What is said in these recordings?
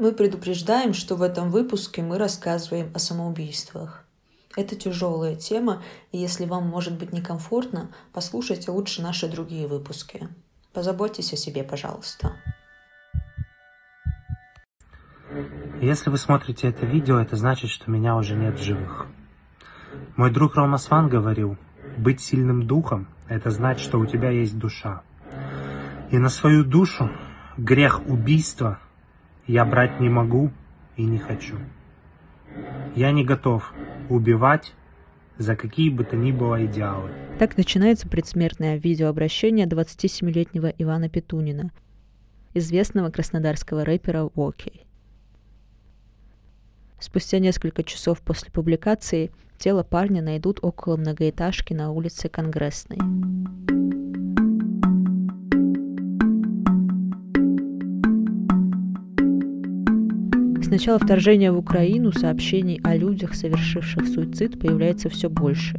Мы предупреждаем, что в этом выпуске мы рассказываем о самоубийствах. Это тяжелая тема, и если вам может быть некомфортно, послушайте лучше наши другие выпуски. Позаботьтесь о себе, пожалуйста. Если вы смотрите это видео, это значит, что меня уже нет в живых. Мой друг Рома Сван говорил, быть сильным духом – это значит, что у тебя есть душа. И на свою душу грех убийства я брать не могу и не хочу. Я не готов убивать за какие бы то ни было идеалы. Так начинается предсмертное видеообращение 27-летнего Ивана Петунина, известного краснодарского рэпера Уокей. Спустя несколько часов после публикации тело парня найдут около многоэтажки на улице Конгрессной. Начала вторжения в Украину сообщений о людях, совершивших суицид, появляется все больше.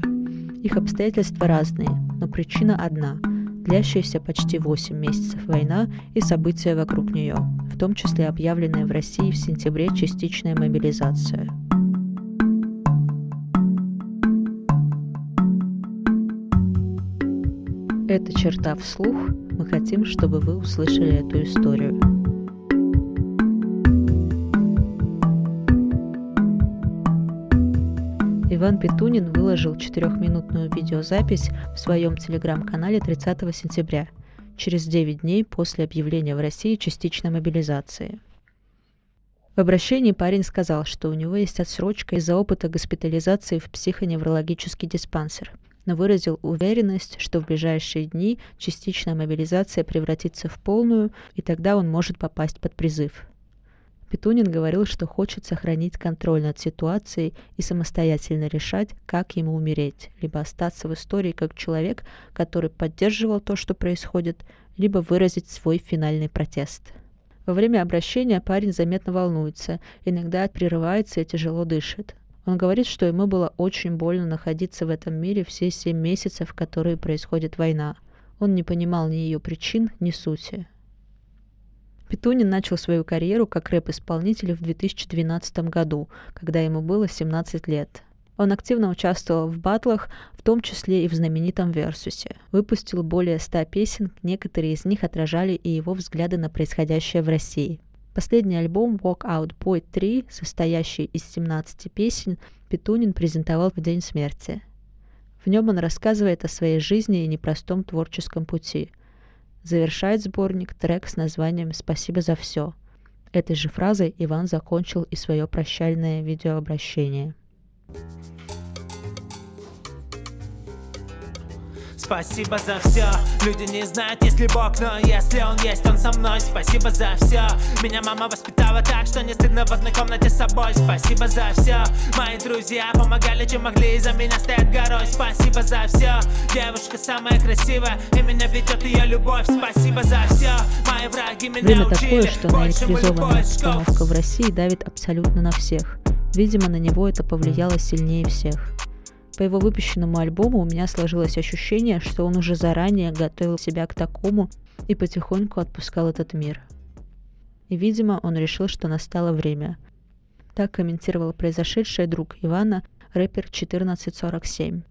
Их обстоятельства разные, но причина одна – длящаяся почти 8 месяцев война и события вокруг нее, в том числе объявленная в России в сентябре частичная мобилизация. Это черта вслух. Мы хотим, чтобы вы услышали эту историю. Иван Петунин выложил четырехминутную видеозапись в своем телеграм-канале 30 сентября, через 9 дней после объявления в России частичной мобилизации. В обращении парень сказал, что у него есть отсрочка из-за опыта госпитализации в психоневрологический диспансер, но выразил уверенность, что в ближайшие дни частичная мобилизация превратится в полную, и тогда он может попасть под призыв – Петунин говорил, что хочет сохранить контроль над ситуацией и самостоятельно решать, как ему умереть, либо остаться в истории как человек, который поддерживал то, что происходит, либо выразить свой финальный протест. Во время обращения парень заметно волнуется, иногда прерывается и тяжело дышит. Он говорит, что ему было очень больно находиться в этом мире все семь месяцев, которые происходит война. Он не понимал ни ее причин, ни сути. Петунин начал свою карьеру как рэп-исполнитель в 2012 году, когда ему было 17 лет. Он активно участвовал в батлах, в том числе и в знаменитом «Версусе». Выпустил более 100 песен, некоторые из них отражали и его взгляды на происходящее в России. Последний альбом Walk Out Boy 3, состоящий из 17 песен, Петунин презентовал в день смерти. В нем он рассказывает о своей жизни и непростом творческом пути – Завершает сборник трек с названием «Спасибо за все». Этой же фразой Иван закончил и свое прощальное видеообращение. Спасибо за все Люди не знают, есть ли Бог, но если Он есть, Он со мной. Спасибо за все Меня мама воспитала так, что не стыдно в одной комнате с собой. Спасибо за все Мои друзья помогали, чем могли, и за меня стоят горой. Спасибо за все Девушка самая красивая, и меня ведет ее любовь. Спасибо за все Мои враги меня Время учили. такое, что наэлектризованная обстановка в России давит абсолютно на всех. Видимо, на него это повлияло сильнее всех. По его выпущенному альбому у меня сложилось ощущение, что он уже заранее готовил себя к такому и потихоньку отпускал этот мир. И, видимо, он решил, что настало время. Так комментировал произошедшее друг Ивана, рэпер 1447.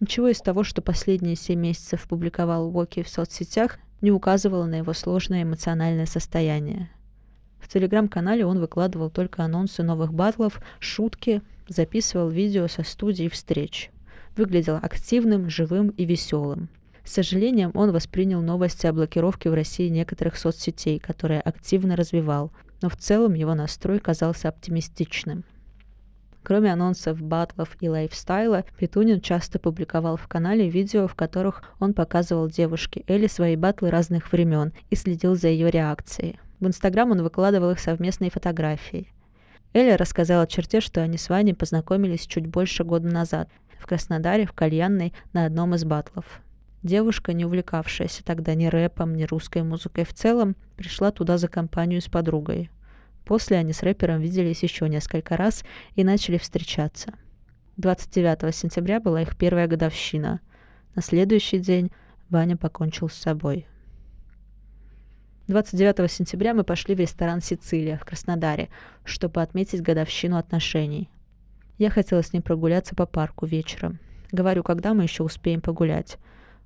Ничего из того, что последние семь месяцев публиковал Уоки в соцсетях, не указывало на его сложное эмоциональное состояние. В телеграм-канале он выкладывал только анонсы новых батлов, шутки, записывал видео со студий встреч. Выглядел активным, живым и веселым. С сожалением он воспринял новости о блокировке в России некоторых соцсетей, которые активно развивал, но в целом его настрой казался оптимистичным. Кроме анонсов батлов и лайфстайла, Петунин часто публиковал в канале видео, в которых он показывал девушке Элли свои батлы разных времен и следил за ее реакцией. В Инстаграм он выкладывал их совместные фотографии. Эля рассказала черте, что они с Ваней познакомились чуть больше года назад в Краснодаре, в кальянной, на одном из батлов. Девушка, не увлекавшаяся тогда ни рэпом, ни русской музыкой в целом, пришла туда за компанию с подругой. После они с рэпером виделись еще несколько раз и начали встречаться. 29 сентября была их первая годовщина. На следующий день Ваня покончил с собой. 29 сентября мы пошли в ресторан «Сицилия» в Краснодаре, чтобы отметить годовщину отношений. Я хотела с ним прогуляться по парку вечером. Говорю, когда мы еще успеем погулять?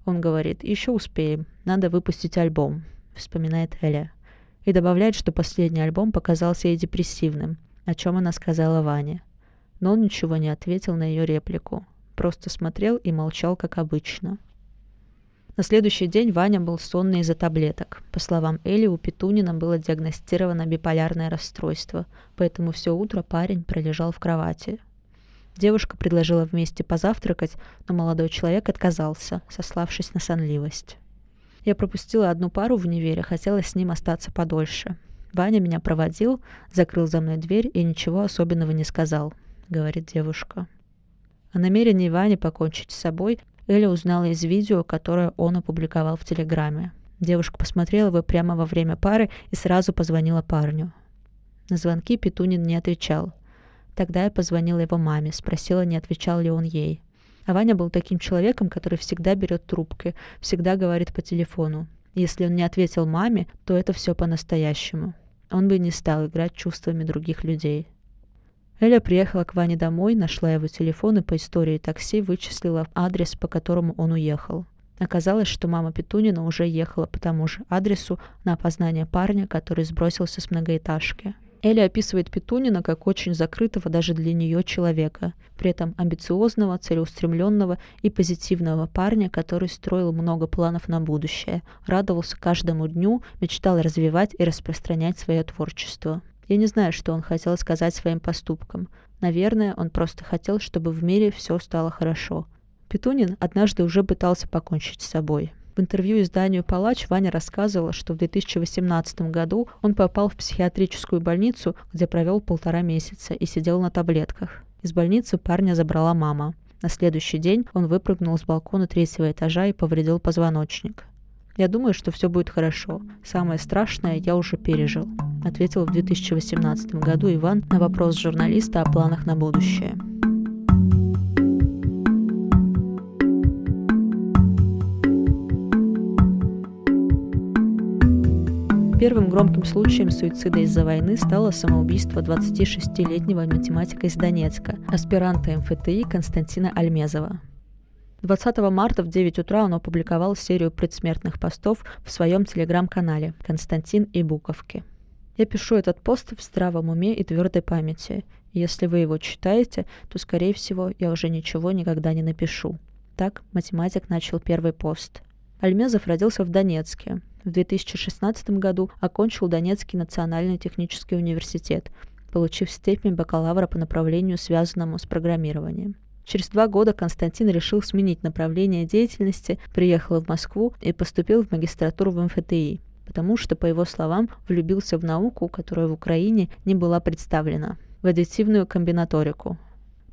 Он говорит, еще успеем, надо выпустить альбом, вспоминает Эля. И добавляет, что последний альбом показался ей депрессивным, о чем она сказала Ване. Но он ничего не ответил на ее реплику, просто смотрел и молчал, как обычно. На следующий день Ваня был сонный из-за таблеток. По словам Эли, у Петунина было диагностировано биполярное расстройство, поэтому все утро парень пролежал в кровати. Девушка предложила вместе позавтракать, но молодой человек отказался, сославшись на сонливость. Я пропустила одну пару в универе, хотела с ним остаться подольше. Ваня меня проводил, закрыл за мной дверь и ничего особенного не сказал, говорит девушка. О намерении Вани покончить с собой Эля узнала из видео, которое он опубликовал в Телеграме. Девушка посмотрела его прямо во время пары и сразу позвонила парню. На звонки Петунин не отвечал. Тогда я позвонила его маме, спросила, не отвечал ли он ей. А Ваня был таким человеком, который всегда берет трубки, всегда говорит по телефону. Если он не ответил маме, то это все по-настоящему. Он бы не стал играть чувствами других людей. Эля приехала к Ване домой, нашла его телефон и по истории такси вычислила адрес, по которому он уехал. Оказалось, что мама Петунина уже ехала по тому же адресу на опознание парня, который сбросился с многоэтажки. Эля описывает Петунина как очень закрытого даже для нее человека, при этом амбициозного, целеустремленного и позитивного парня, который строил много планов на будущее, радовался каждому дню, мечтал развивать и распространять свое творчество. Я не знаю, что он хотел сказать своим поступком. Наверное, он просто хотел, чтобы в мире все стало хорошо. Петунин однажды уже пытался покончить с собой. В интервью изданию «Палач» Ваня рассказывала, что в 2018 году он попал в психиатрическую больницу, где провел полтора месяца и сидел на таблетках. Из больницы парня забрала мама. На следующий день он выпрыгнул с балкона третьего этажа и повредил позвоночник. «Я думаю, что все будет хорошо. Самое страшное я уже пережил», ответил в 2018 году Иван на вопрос журналиста о планах на будущее. Первым громким случаем суицида из-за войны стало самоубийство 26-летнего математика из Донецка, аспиранта МФТИ Константина Альмезова. 20 марта в 9 утра он опубликовал серию предсмертных постов в своем телеграм-канале «Константин и Буковки». Я пишу этот пост в здравом уме и твердой памяти. Если вы его читаете, то, скорее всего, я уже ничего никогда не напишу. Так математик начал первый пост. Альмезов родился в Донецке. В 2016 году окончил Донецкий национальный технический университет, получив степень бакалавра по направлению, связанному с программированием. Через два года Константин решил сменить направление деятельности, приехал в Москву и поступил в магистратуру в МФТИ, потому что, по его словам, влюбился в науку, которая в Украине не была представлена, в аддитивную комбинаторику.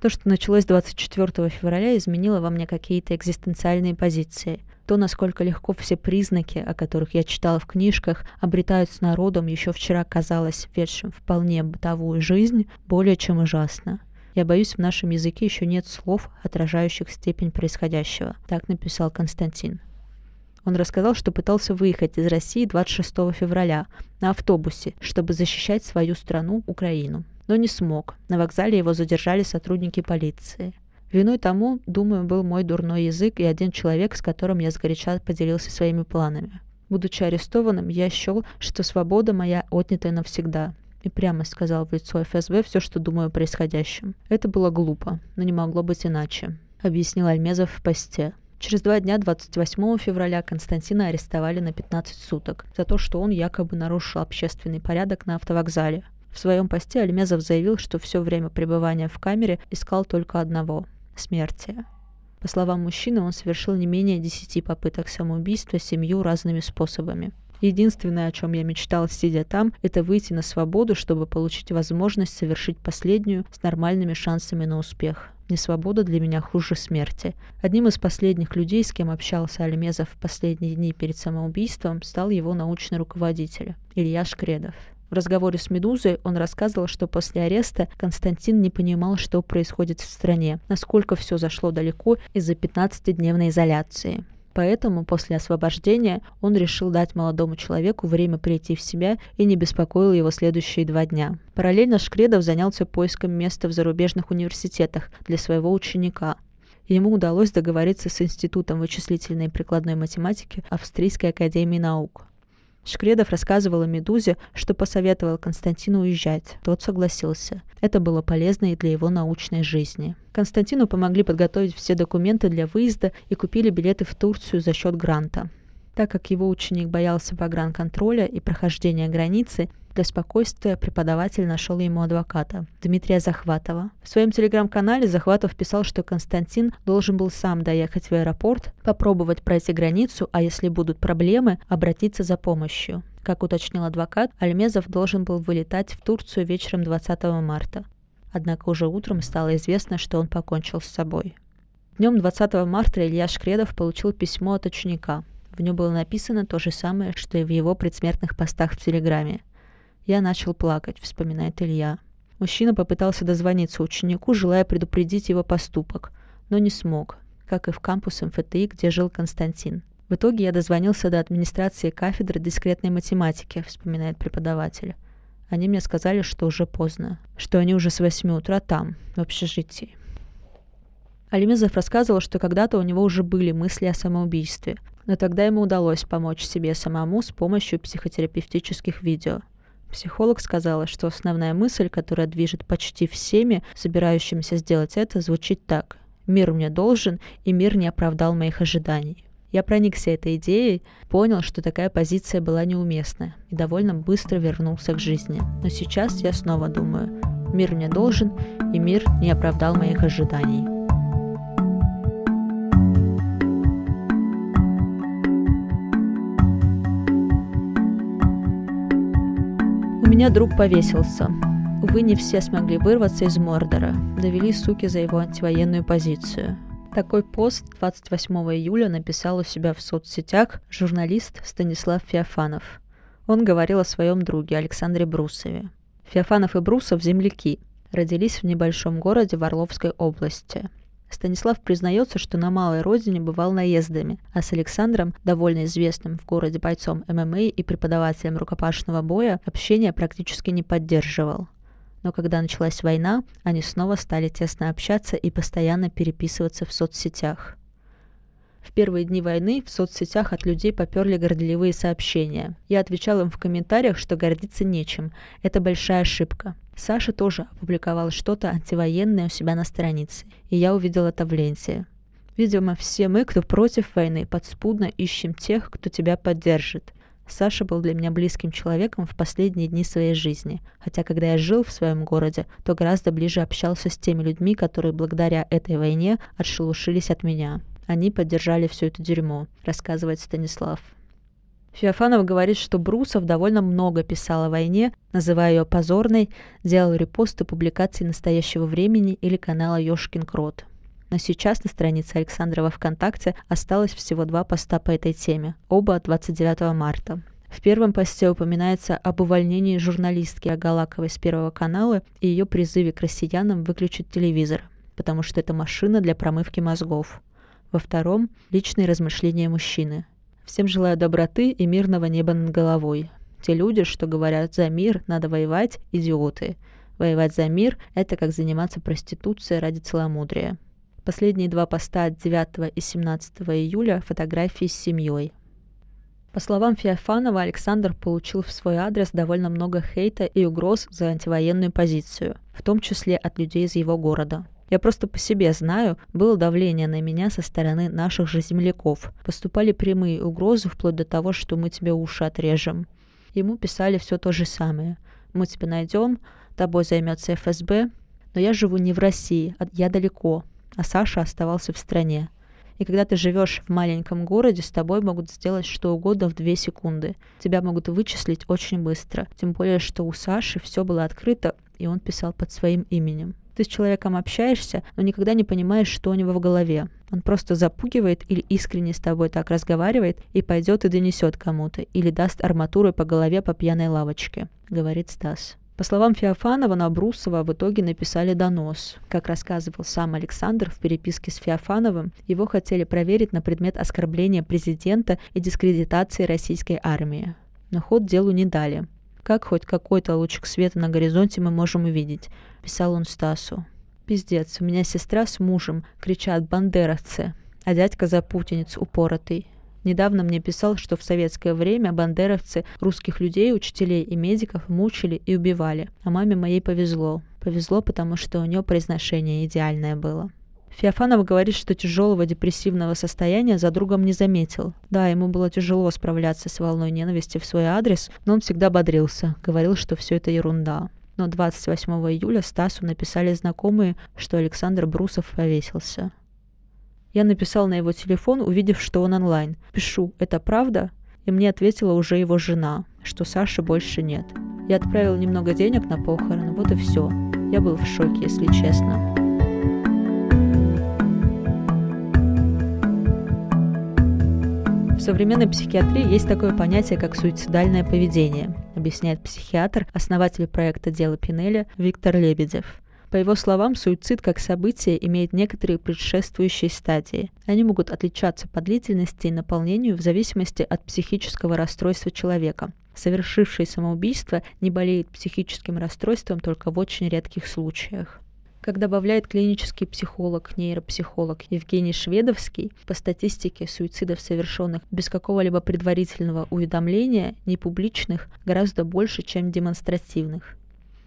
То, что началось 24 февраля, изменило во мне какие-то экзистенциальные позиции. То, насколько легко все признаки, о которых я читала в книжках, обретаются народом, еще вчера казалось ведшим вполне бытовую жизнь, более чем ужасно. Я боюсь, в нашем языке еще нет слов, отражающих степень происходящего. Так написал Константин. Он рассказал, что пытался выехать из России 26 февраля на автобусе, чтобы защищать свою страну, Украину. Но не смог. На вокзале его задержали сотрудники полиции. Виной тому, думаю, был мой дурной язык и один человек, с которым я сгоряча поделился своими планами. Будучи арестованным, я счел, что свобода моя отнята навсегда, и прямо сказал в лицо ФСБ все, что думаю о происходящем. Это было глупо, но не могло быть иначе, объяснил Альмезов в посте. Через два дня, 28 февраля, Константина арестовали на 15 суток за то, что он якобы нарушил общественный порядок на автовокзале. В своем посте Альмезов заявил, что все время пребывания в камере искал только одного – смерти. По словам мужчины, он совершил не менее 10 попыток самоубийства семью разными способами – Единственное, о чем я мечтал, сидя там, это выйти на свободу, чтобы получить возможность совершить последнюю с нормальными шансами на успех. Несвобода для меня хуже смерти. Одним из последних людей, с кем общался Альмезов в последние дни перед самоубийством, стал его научный руководитель Илья Шкредов. В разговоре с «Медузой» он рассказывал, что после ареста Константин не понимал, что происходит в стране, насколько все зашло далеко из-за 15-дневной изоляции. Поэтому после освобождения он решил дать молодому человеку время прийти в себя и не беспокоил его следующие два дня. Параллельно Шкредов занялся поиском места в зарубежных университетах для своего ученика. Ему удалось договориться с Институтом вычислительной и прикладной математики Австрийской академии наук. Шкредов рассказывал о «Медузе», что посоветовал Константину уезжать. Тот согласился. Это было полезно и для его научной жизни. Константину помогли подготовить все документы для выезда и купили билеты в Турцию за счет гранта. Так как его ученик боялся погранконтроля и прохождения границы, для спокойствия преподаватель нашел ему адвоката, Дмитрия Захватова. В своем телеграм-канале Захватов писал, что Константин должен был сам доехать в аэропорт, попробовать пройти границу, а если будут проблемы, обратиться за помощью. Как уточнил адвокат, Альмезов должен был вылетать в Турцию вечером 20 марта. Однако уже утром стало известно, что он покончил с собой. Днем 20 марта Илья Шкредов получил письмо от ученика. В нем было написано то же самое, что и в его предсмертных постах в Телеграме. Я начал плакать, вспоминает Илья. Мужчина попытался дозвониться ученику, желая предупредить его поступок, но не смог, как и в кампус МФТИ, где жил Константин. В итоге я дозвонился до администрации кафедры дискретной математики, вспоминает преподаватель. Они мне сказали, что уже поздно, что они уже с 8 утра там, в общежитии. Алимезов рассказывал, что когда-то у него уже были мысли о самоубийстве, но тогда ему удалось помочь себе самому с помощью психотерапевтических видео – Психолог сказала, что основная мысль, которая движет почти всеми, собирающимися сделать это, звучит так. «Мир мне должен, и мир не оправдал моих ожиданий». Я проникся этой идеей, понял, что такая позиция была неуместна, и довольно быстро вернулся к жизни. Но сейчас я снова думаю, мир мне должен, и мир не оправдал моих ожиданий. Меня друг повесился. Увы, не все смогли вырваться из Мордора. Довели суки за его антивоенную позицию. Такой пост 28 июля написал у себя в соцсетях журналист Станислав Феофанов. Он говорил о своем друге Александре Брусове. Феофанов и Брусов – земляки. Родились в небольшом городе в Орловской области. Станислав признается, что на малой родине бывал наездами, а с Александром, довольно известным в городе бойцом ММА и преподавателем рукопашного боя, общение практически не поддерживал. Но когда началась война, они снова стали тесно общаться и постоянно переписываться в соцсетях. В первые дни войны в соцсетях от людей поперли горделивые сообщения. Я отвечал им в комментариях, что гордиться нечем. Это большая ошибка. Саша тоже опубликовал что-то антивоенное у себя на странице, и я увидел это в ленте. Видимо, все мы, кто против войны, подспудно ищем тех, кто тебя поддержит. Саша был для меня близким человеком в последние дни своей жизни, хотя когда я жил в своем городе, то гораздо ближе общался с теми людьми, которые благодаря этой войне отшелушились от меня. Они поддержали все это дерьмо, рассказывает Станислав. Феофанов говорит, что Брусов довольно много писал о войне, называя ее позорной, делал репосты публикаций настоящего времени или канала Ёшкин Крот. Но сейчас на странице Александрова ВКонтакте осталось всего два поста по этой теме, оба от 29 марта. В первом посте упоминается об увольнении журналистки Агалаковой с Первого канала и ее призыве к россиянам выключить телевизор, потому что это машина для промывки мозгов. Во втором – личные размышления мужчины. Всем желаю доброты и мирного неба над головой. Те люди, что говорят «за мир надо воевать» – идиоты. Воевать за мир – это как заниматься проституцией ради целомудрия. Последние два поста от 9 и 17 июля – фотографии с семьей. По словам Феофанова, Александр получил в свой адрес довольно много хейта и угроз за антивоенную позицию, в том числе от людей из его города. Я просто по себе знаю, было давление на меня со стороны наших же земляков. Поступали прямые угрозы, вплоть до того, что мы тебе уши отрежем. Ему писали все то же самое. Мы тебя найдем, тобой займется ФСБ. Но я живу не в России, а я далеко, а Саша оставался в стране. И когда ты живешь в маленьком городе, с тобой могут сделать что угодно в две секунды. Тебя могут вычислить очень быстро. Тем более, что у Саши все было открыто, и он писал под своим именем. Ты с человеком общаешься, но никогда не понимаешь, что у него в голове. Он просто запугивает или искренне с тобой так разговаривает и пойдет и донесет кому-то, или даст арматурой по голове по пьяной лавочке, говорит Стас. По словам Феофанова, на Брусова в итоге написали донос. Как рассказывал сам Александр в переписке с Феофановым, его хотели проверить на предмет оскорбления президента и дискредитации российской армии. Но ход делу не дали. Как хоть какой-то лучик света на горизонте мы можем увидеть, писал он Стасу. Пиздец, у меня сестра с мужем кричат «бандеровцы», а дядька запутинец упоротый. Недавно мне писал, что в советское время бандеровцы русских людей, учителей и медиков мучили и убивали. А маме моей повезло. Повезло, потому что у нее произношение идеальное было. Феофанов говорит, что тяжелого депрессивного состояния за другом не заметил. Да, ему было тяжело справляться с волной ненависти в свой адрес, но он всегда бодрился, говорил, что все это ерунда. Но 28 июля Стасу написали знакомые, что Александр Брусов повесился. Я написал на его телефон, увидев, что он онлайн. Пишу, это правда? И мне ответила уже его жена, что Саши больше нет. Я отправил немного денег на похороны, вот и все. Я был в шоке, если честно. Современной психиатрии есть такое понятие, как суицидальное поведение, объясняет психиатр, основатель проекта «Дело Пинеля» Виктор Лебедев. По его словам, суицид как событие имеет некоторые предшествующие стадии. Они могут отличаться по длительности и наполнению в зависимости от психического расстройства человека. Совершивший самоубийство не болеет психическим расстройством только в очень редких случаях. Как добавляет клинический психолог, нейропсихолог Евгений Шведовский, по статистике суицидов, совершенных без какого-либо предварительного уведомления, непубличных, гораздо больше, чем демонстративных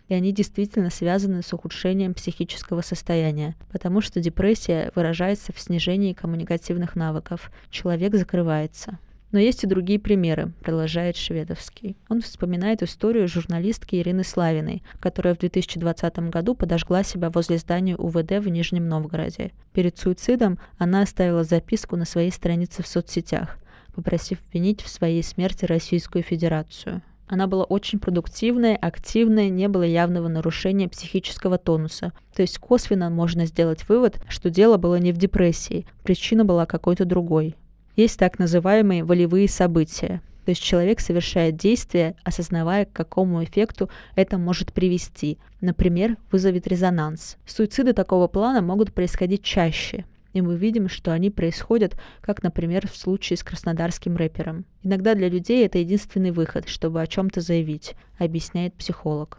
и они действительно связаны с ухудшением психического состояния, потому что депрессия выражается в снижении коммуникативных навыков. Человек закрывается. Но есть и другие примеры, продолжает Шведовский. Он вспоминает историю журналистки Ирины Славиной, которая в 2020 году подожгла себя возле здания УВД в Нижнем Новгороде. Перед суицидом она оставила записку на своей странице в соцсетях, попросив винить в своей смерти Российскую Федерацию. Она была очень продуктивная, активная, не было явного нарушения психического тонуса. То есть косвенно можно сделать вывод, что дело было не в депрессии, причина была какой-то другой. Есть так называемые волевые события. То есть человек совершает действие, осознавая, к какому эффекту это может привести. Например, вызовет резонанс. Суициды такого плана могут происходить чаще, и мы видим, что они происходят, как, например, в случае с краснодарским рэпером. Иногда для людей это единственный выход, чтобы о чем-то заявить, объясняет психолог.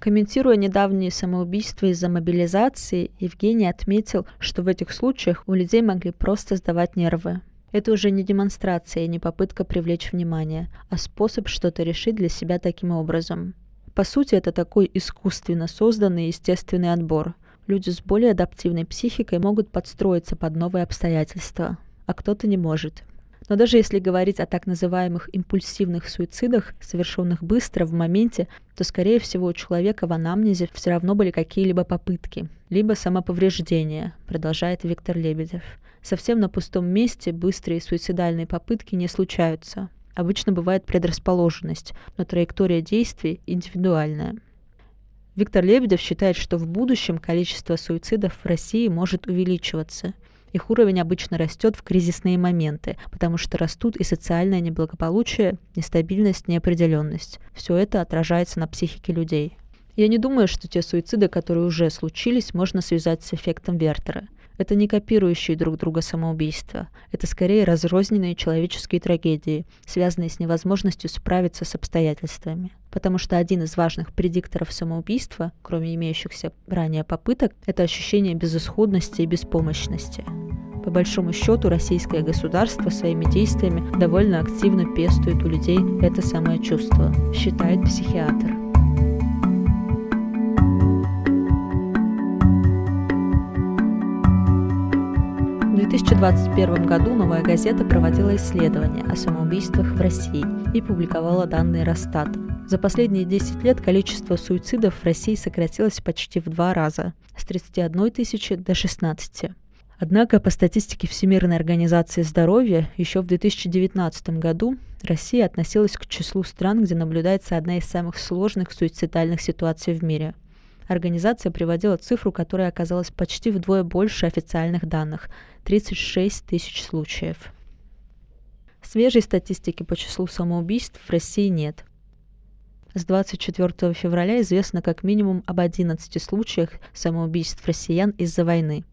Комментируя недавние самоубийства из-за мобилизации, Евгений отметил, что в этих случаях у людей могли просто сдавать нервы. Это уже не демонстрация и не попытка привлечь внимание, а способ что-то решить для себя таким образом. По сути, это такой искусственно созданный естественный отбор люди с более адаптивной психикой могут подстроиться под новые обстоятельства, а кто-то не может. Но даже если говорить о так называемых импульсивных суицидах, совершенных быстро, в моменте, то, скорее всего, у человека в анамнезе все равно были какие-либо попытки, либо самоповреждения, продолжает Виктор Лебедев. Совсем на пустом месте быстрые суицидальные попытки не случаются. Обычно бывает предрасположенность, но траектория действий индивидуальная. Виктор Лебедев считает, что в будущем количество суицидов в России может увеличиваться. Их уровень обычно растет в кризисные моменты, потому что растут и социальное неблагополучие, нестабильность, неопределенность. Все это отражается на психике людей. Я не думаю, что те суициды, которые уже случились, можно связать с эффектом Вертера. Это не копирующие друг друга самоубийства. Это скорее разрозненные человеческие трагедии, связанные с невозможностью справиться с обстоятельствами. Потому что один из важных предикторов самоубийства, кроме имеющихся ранее попыток, это ощущение безысходности и беспомощности. По большому счету, российское государство своими действиями довольно активно пестует у людей это самое чувство, считает психиатр. 2021 году «Новая газета» проводила исследование о самоубийствах в России и публиковала данные Росстата. За последние 10 лет количество суицидов в России сократилось почти в два раза – с 31 тысячи до 16. Однако, по статистике Всемирной организации здоровья, еще в 2019 году Россия относилась к числу стран, где наблюдается одна из самых сложных суицидальных ситуаций в мире. Организация приводила цифру, которая оказалась почти вдвое больше официальных данных 36 тысяч случаев. Свежей статистики по числу самоубийств в России нет. С 24 февраля известно как минимум об 11 случаях самоубийств россиян из-за войны.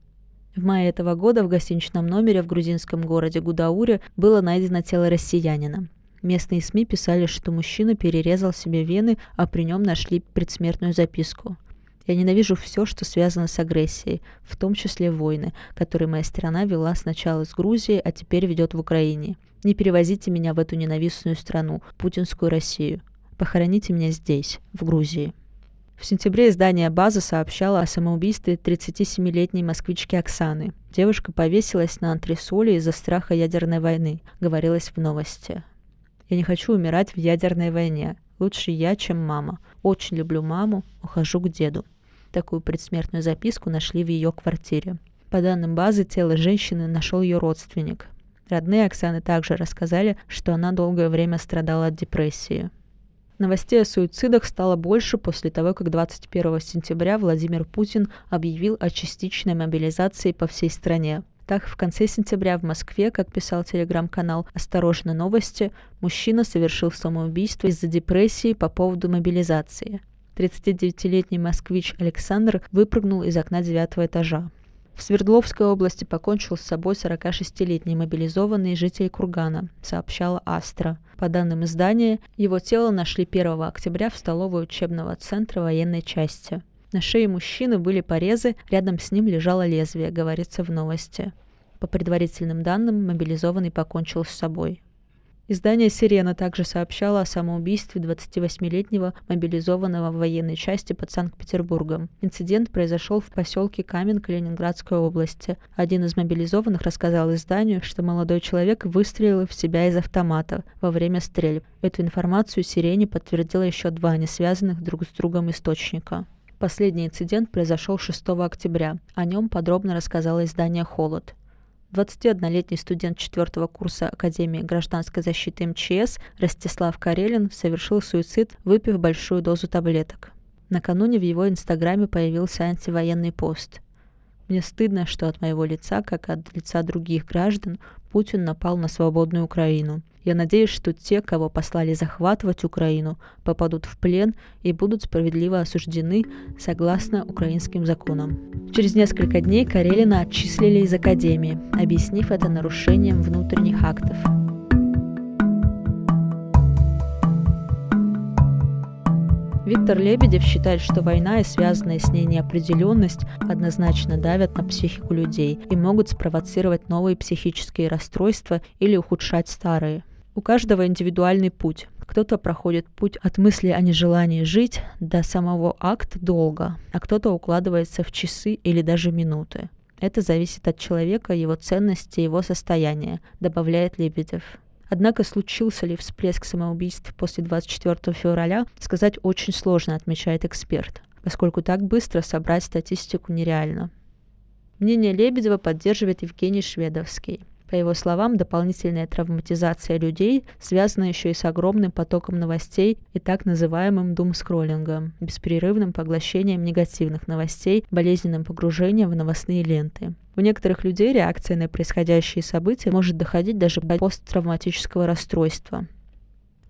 В мае этого года в гостиничном номере в грузинском городе Гудауре было найдено тело россиянина. Местные СМИ писали, что мужчина перерезал себе вены, а при нем нашли предсмертную записку. Я ненавижу все, что связано с агрессией, в том числе войны, которые моя страна вела сначала с Грузией, а теперь ведет в Украине. Не перевозите меня в эту ненавистную страну, путинскую Россию. Похороните меня здесь, в Грузии. В сентябре издание «База» сообщало о самоубийстве 37-летней москвички Оксаны. Девушка повесилась на антресоле из-за страха ядерной войны, говорилось в новости. «Я не хочу умирать в ядерной войне. Лучше я, чем мама. Очень люблю маму, ухожу к деду». Такую предсмертную записку нашли в ее квартире. По данным базы, тело женщины нашел ее родственник. Родные Оксаны также рассказали, что она долгое время страдала от депрессии. Новостей о суицидах стало больше после того, как 21 сентября Владимир Путин объявил о частичной мобилизации по всей стране. Так, в конце сентября в Москве, как писал телеграм-канал «Осторожно новости», мужчина совершил самоубийство из-за депрессии по поводу мобилизации. 39-летний москвич Александр выпрыгнул из окна девятого этажа. В Свердловской области покончил с собой 46-летний мобилизованный житель Кургана, сообщала Астра. По данным издания, его тело нашли 1 октября в столовой учебного центра военной части. На шее мужчины были порезы, рядом с ним лежало лезвие, говорится в новости. По предварительным данным, мобилизованный покончил с собой. Издание «Сирена» также сообщало о самоубийстве 28-летнего мобилизованного в военной части под Санкт-Петербургом. Инцидент произошел в поселке Каменка Ленинградской области. Один из мобилизованных рассказал изданию, что молодой человек выстрелил в себя из автомата во время стрельб. Эту информацию «Сирене» подтвердило еще два несвязанных друг с другом источника. Последний инцидент произошел 6 октября. О нем подробно рассказало издание «Холод». 21-летний студент 4 курса Академии гражданской защиты МЧС Ростислав Карелин совершил суицид, выпив большую дозу таблеток. Накануне в его инстаграме появился антивоенный пост. Мне стыдно, что от моего лица, как от лица других граждан, Путин напал на свободную Украину. Я надеюсь, что те, кого послали захватывать Украину, попадут в плен и будут справедливо осуждены согласно украинским законам. Через несколько дней Карелина отчислили из Академии, объяснив это нарушением внутренних актов. Виктор Лебедев считает, что война и связанная с ней неопределенность однозначно давят на психику людей и могут спровоцировать новые психические расстройства или ухудшать старые. У каждого индивидуальный путь. Кто-то проходит путь от мысли о нежелании жить до самого акта долга, а кто-то укладывается в часы или даже минуты. Это зависит от человека, его ценности, его состояния, добавляет Лебедев. Однако случился ли всплеск самоубийств после 24 февраля, сказать очень сложно, отмечает эксперт, поскольку так быстро собрать статистику нереально. Мнение Лебедева поддерживает Евгений Шведовский. По его словам, дополнительная травматизация людей связана еще и с огромным потоком новостей и так называемым думскроллингом, беспрерывным поглощением негативных новостей, болезненным погружением в новостные ленты. У некоторых людей реакция на происходящие события может доходить даже до посттравматического расстройства.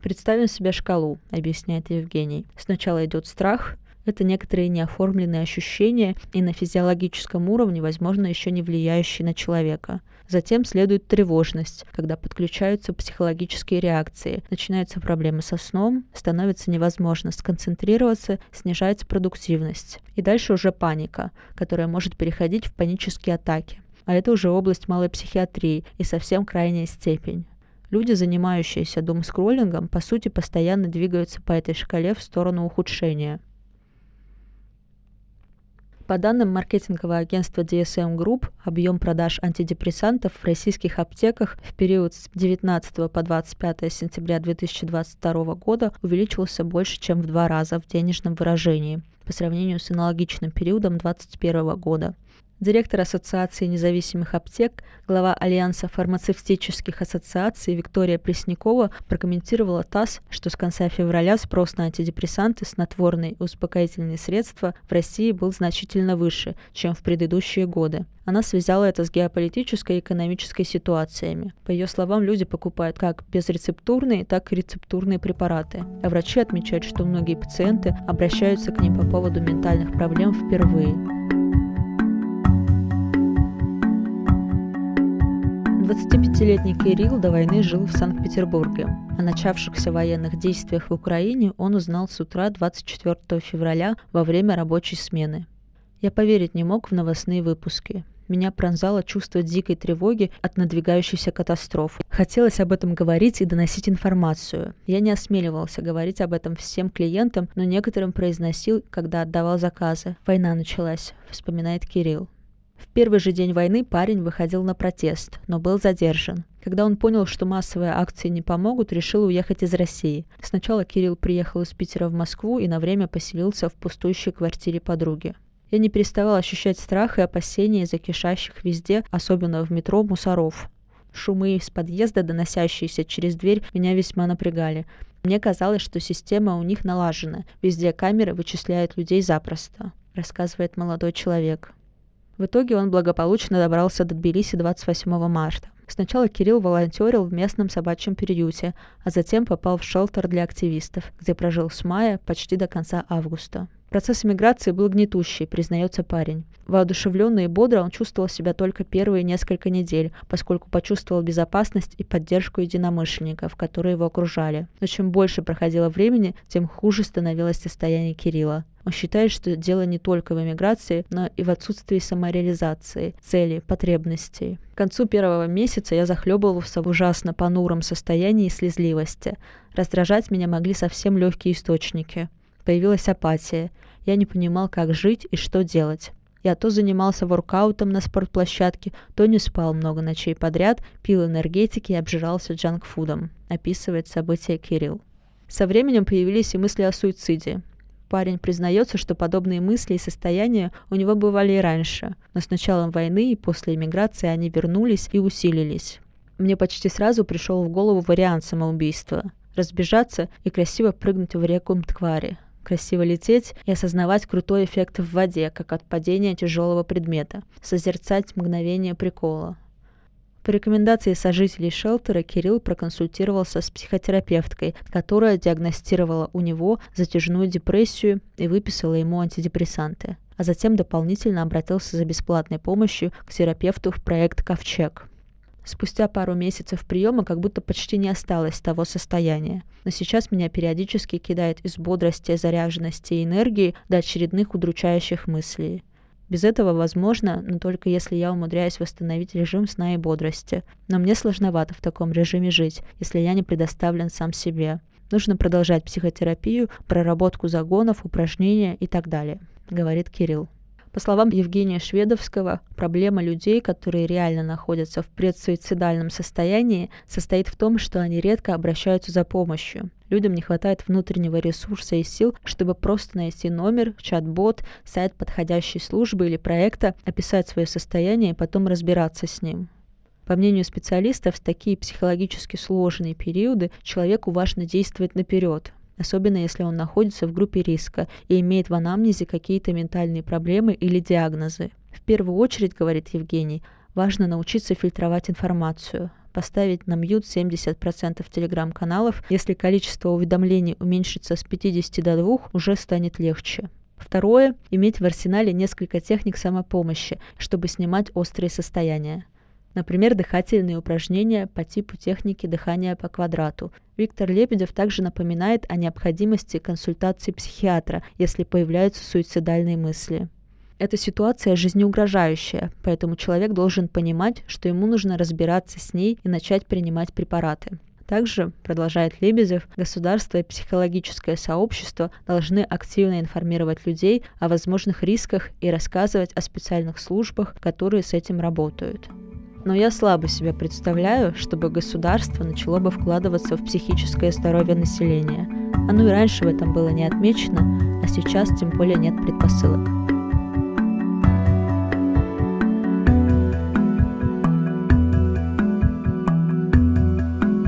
Представим себе шкалу, объясняет Евгений. Сначала идет страх, это некоторые неоформленные ощущения и на физиологическом уровне, возможно, еще не влияющие на человека. Затем следует тревожность, когда подключаются психологические реакции, начинаются проблемы со сном, становится невозможно сконцентрироваться, снижается продуктивность. И дальше уже паника, которая может переходить в панические атаки. А это уже область малой психиатрии и совсем крайняя степень. Люди, занимающиеся думскроллингом, по сути, постоянно двигаются по этой шкале в сторону ухудшения – по данным маркетингового агентства DSM Group, объем продаж антидепрессантов в российских аптеках в период с 19 по 25 сентября 2022 года увеличился больше, чем в два раза в денежном выражении по сравнению с аналогичным периодом 2021 года. Директор Ассоциации независимых аптек, глава Альянса фармацевтических ассоциаций Виктория Преснякова прокомментировала ТАСС, что с конца февраля спрос на антидепрессанты, снотворные и успокоительные средства в России был значительно выше, чем в предыдущие годы. Она связала это с геополитической и экономической ситуациями. По ее словам, люди покупают как безрецептурные, так и рецептурные препараты. А врачи отмечают, что многие пациенты обращаются к ним по поводу ментальных проблем впервые. 25-летний Кирилл до войны жил в Санкт-Петербурге. О начавшихся военных действиях в Украине он узнал с утра 24 февраля во время рабочей смены. Я поверить не мог в новостные выпуски. Меня пронзало чувство дикой тревоги от надвигающейся катастрофы. Хотелось об этом говорить и доносить информацию. Я не осмеливался говорить об этом всем клиентам, но некоторым произносил, когда отдавал заказы. Война началась, вспоминает Кирилл. В первый же день войны парень выходил на протест, но был задержан. Когда он понял, что массовые акции не помогут, решил уехать из России. Сначала Кирилл приехал из Питера в Москву и на время поселился в пустующей квартире подруги. Я не переставал ощущать страх и опасения из-за кишащих везде, особенно в метро, мусоров. Шумы из подъезда, доносящиеся через дверь, меня весьма напрягали. Мне казалось, что система у них налажена. Везде камеры вычисляют людей запросто, рассказывает молодой человек. В итоге он благополучно добрался до Тбилиси 28 марта. Сначала Кирилл волонтерил в местном собачьем приюте, а затем попал в шелтер для активистов, где прожил с мая почти до конца августа. Процесс миграции был гнетущий, признается парень. Воодушевленно и бодро он чувствовал себя только первые несколько недель, поскольку почувствовал безопасность и поддержку единомышленников, которые его окружали. Но чем больше проходило времени, тем хуже становилось состояние Кирилла. Он считает, что дело не только в эмиграции, но и в отсутствии самореализации, цели, потребностей. К концу первого месяца я захлебывался в ужасно понуром состоянии слезливости. Раздражать меня могли совсем легкие источники появилась апатия. Я не понимал, как жить и что делать. Я то занимался воркаутом на спортплощадке, то не спал много ночей подряд, пил энергетики и обжирался джанкфудом, описывает события Кирилл. Со временем появились и мысли о суициде. Парень признается, что подобные мысли и состояния у него бывали и раньше, но с началом войны и после эмиграции они вернулись и усилились. Мне почти сразу пришел в голову вариант самоубийства – разбежаться и красиво прыгнуть в реку Мтквари – красиво лететь и осознавать крутой эффект в воде, как от падения тяжелого предмета, созерцать мгновение прикола. По рекомендации сожителей шелтера Кирилл проконсультировался с психотерапевткой, которая диагностировала у него затяжную депрессию и выписала ему антидепрессанты, а затем дополнительно обратился за бесплатной помощью к терапевту в проект «Ковчег». Спустя пару месяцев приема как будто почти не осталось того состояния. Но сейчас меня периодически кидает из бодрости, заряженности и энергии до очередных удручающих мыслей. Без этого возможно, но только если я умудряюсь восстановить режим сна и бодрости. Но мне сложновато в таком режиме жить, если я не предоставлен сам себе. Нужно продолжать психотерапию, проработку загонов, упражнения и так далее, говорит Кирилл. По словам Евгения Шведовского, проблема людей, которые реально находятся в предсуицидальном состоянии, состоит в том, что они редко обращаются за помощью. Людям не хватает внутреннего ресурса и сил, чтобы просто найти номер, чат-бот, сайт подходящей службы или проекта, описать свое состояние и потом разбираться с ним. По мнению специалистов, в такие психологически сложные периоды человеку важно действовать наперед, особенно если он находится в группе риска и имеет в анамнезе какие-то ментальные проблемы или диагнозы. В первую очередь, говорит Евгений, важно научиться фильтровать информацию, поставить на мьют 70% телеграм-каналов. Если количество уведомлений уменьшится с 50 до 2, уже станет легче. Второе – иметь в арсенале несколько техник самопомощи, чтобы снимать острые состояния. Например, дыхательные упражнения по типу техники дыхания по квадрату. Виктор Лебедев также напоминает о необходимости консультации психиатра, если появляются суицидальные мысли. Эта ситуация жизнеугрожающая, поэтому человек должен понимать, что ему нужно разбираться с ней и начать принимать препараты. Также, продолжает Лебедев, государство и психологическое сообщество должны активно информировать людей о возможных рисках и рассказывать о специальных службах, которые с этим работают но я слабо себе представляю, чтобы государство начало бы вкладываться в психическое здоровье населения. Оно и раньше в этом было не отмечено, а сейчас тем более нет предпосылок.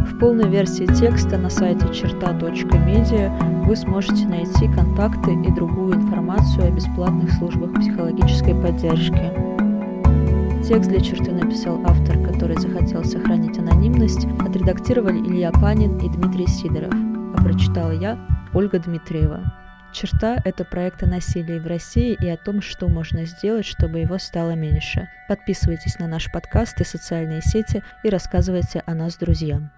В полной версии текста на сайте черта.медиа вы сможете найти контакты и другую информацию о бесплатных службах психологической поддержки – Текст для черты написал автор, который захотел сохранить анонимность, отредактировали Илья Панин и Дмитрий Сидоров, а прочитала я, Ольга Дмитриева. Черта – это проект о насилии в России и о том, что можно сделать, чтобы его стало меньше. Подписывайтесь на наш подкаст и социальные сети и рассказывайте о нас друзьям.